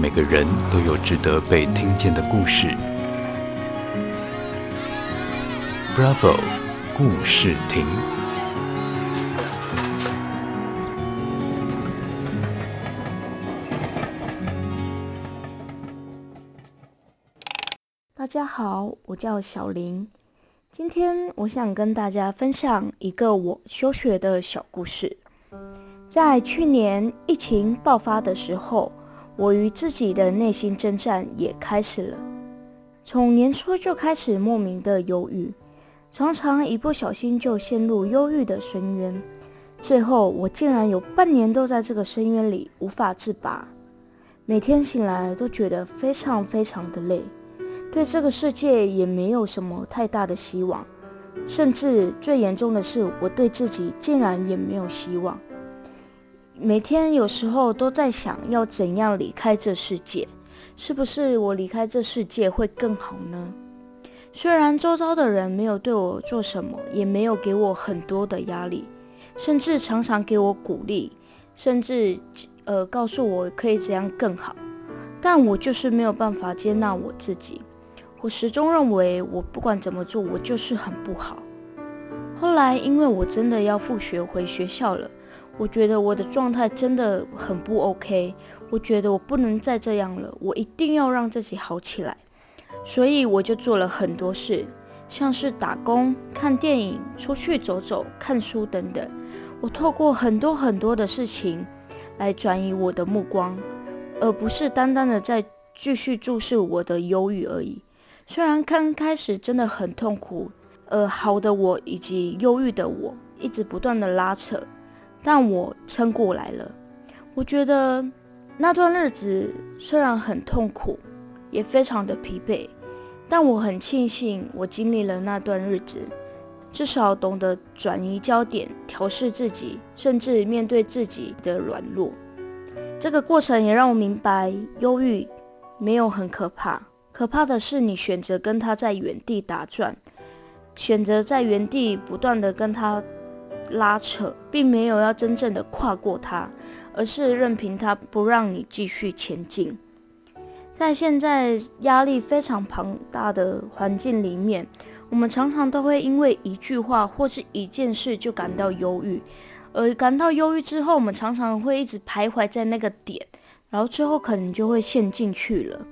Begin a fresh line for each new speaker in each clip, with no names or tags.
每个人都有值得被听见的故事。Bravo，故事亭。
大家好，我叫小林。今天我想跟大家分享一个我休学的小故事。在去年疫情爆发的时候，我与自己的内心征战也开始了。从年初就开始莫名的忧郁，常常一不小心就陷入忧郁的深渊。最后，我竟然有半年都在这个深渊里无法自拔，每天醒来都觉得非常非常的累。对这个世界也没有什么太大的希望，甚至最严重的是，我对自己竟然也没有希望。每天有时候都在想要怎样离开这世界，是不是我离开这世界会更好呢？虽然周遭的人没有对我做什么，也没有给我很多的压力，甚至常常给我鼓励，甚至呃告诉我可以怎样更好，但我就是没有办法接纳我自己。我始终认为，我不管怎么做，我就是很不好。后来，因为我真的要复学回学校了，我觉得我的状态真的很不 OK。我觉得我不能再这样了，我一定要让自己好起来。所以我就做了很多事，像是打工、看电影、出去走走、看书等等。我透过很多很多的事情来转移我的目光，而不是单单的在继续注视我的忧郁而已。虽然刚开始真的很痛苦，呃，好的我以及忧郁的我一直不断的拉扯，但我撑过来了。我觉得那段日子虽然很痛苦，也非常的疲惫，但我很庆幸我经历了那段日子，至少懂得转移焦点、调试自己，甚至面对自己的软弱。这个过程也让我明白，忧郁没有很可怕。可怕的是，你选择跟他在原地打转，选择在原地不断的跟他拉扯，并没有要真正的跨过它，而是任凭他不让你继续前进。在现在压力非常庞大的环境里面，我们常常都会因为一句话或是一件事就感到忧郁，而感到忧郁之后，我们常常会一直徘徊在那个点，然后最后可能就会陷进去了。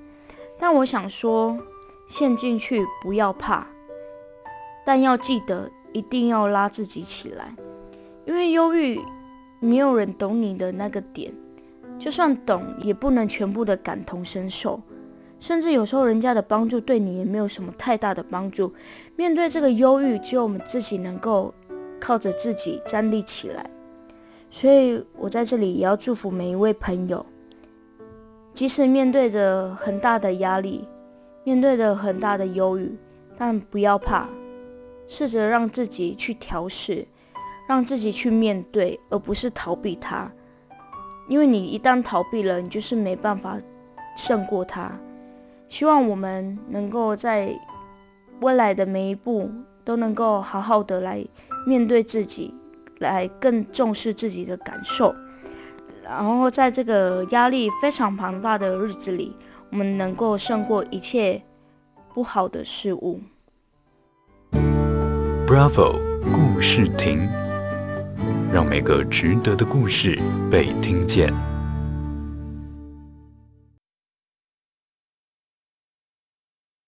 但我想说，陷进去不要怕，但要记得一定要拉自己起来，因为忧郁没有人懂你的那个点，就算懂也不能全部的感同身受，甚至有时候人家的帮助对你也没有什么太大的帮助。面对这个忧郁，只有我们自己能够靠着自己站立起来。所以我在这里也要祝福每一位朋友。即使面对着很大的压力，面对着很大的忧郁，但不要怕，试着让自己去调试，让自己去面对，而不是逃避它。因为你一旦逃避了，你就是没办法胜过它。希望我们能够在未来的每一步都能够好好的来面对自己，来更重视自己的感受。然后，在这个压力非常庞大的日子里，我们能够胜过一切不好的事物。
Bravo，故事亭，让每个值得的故事被听见。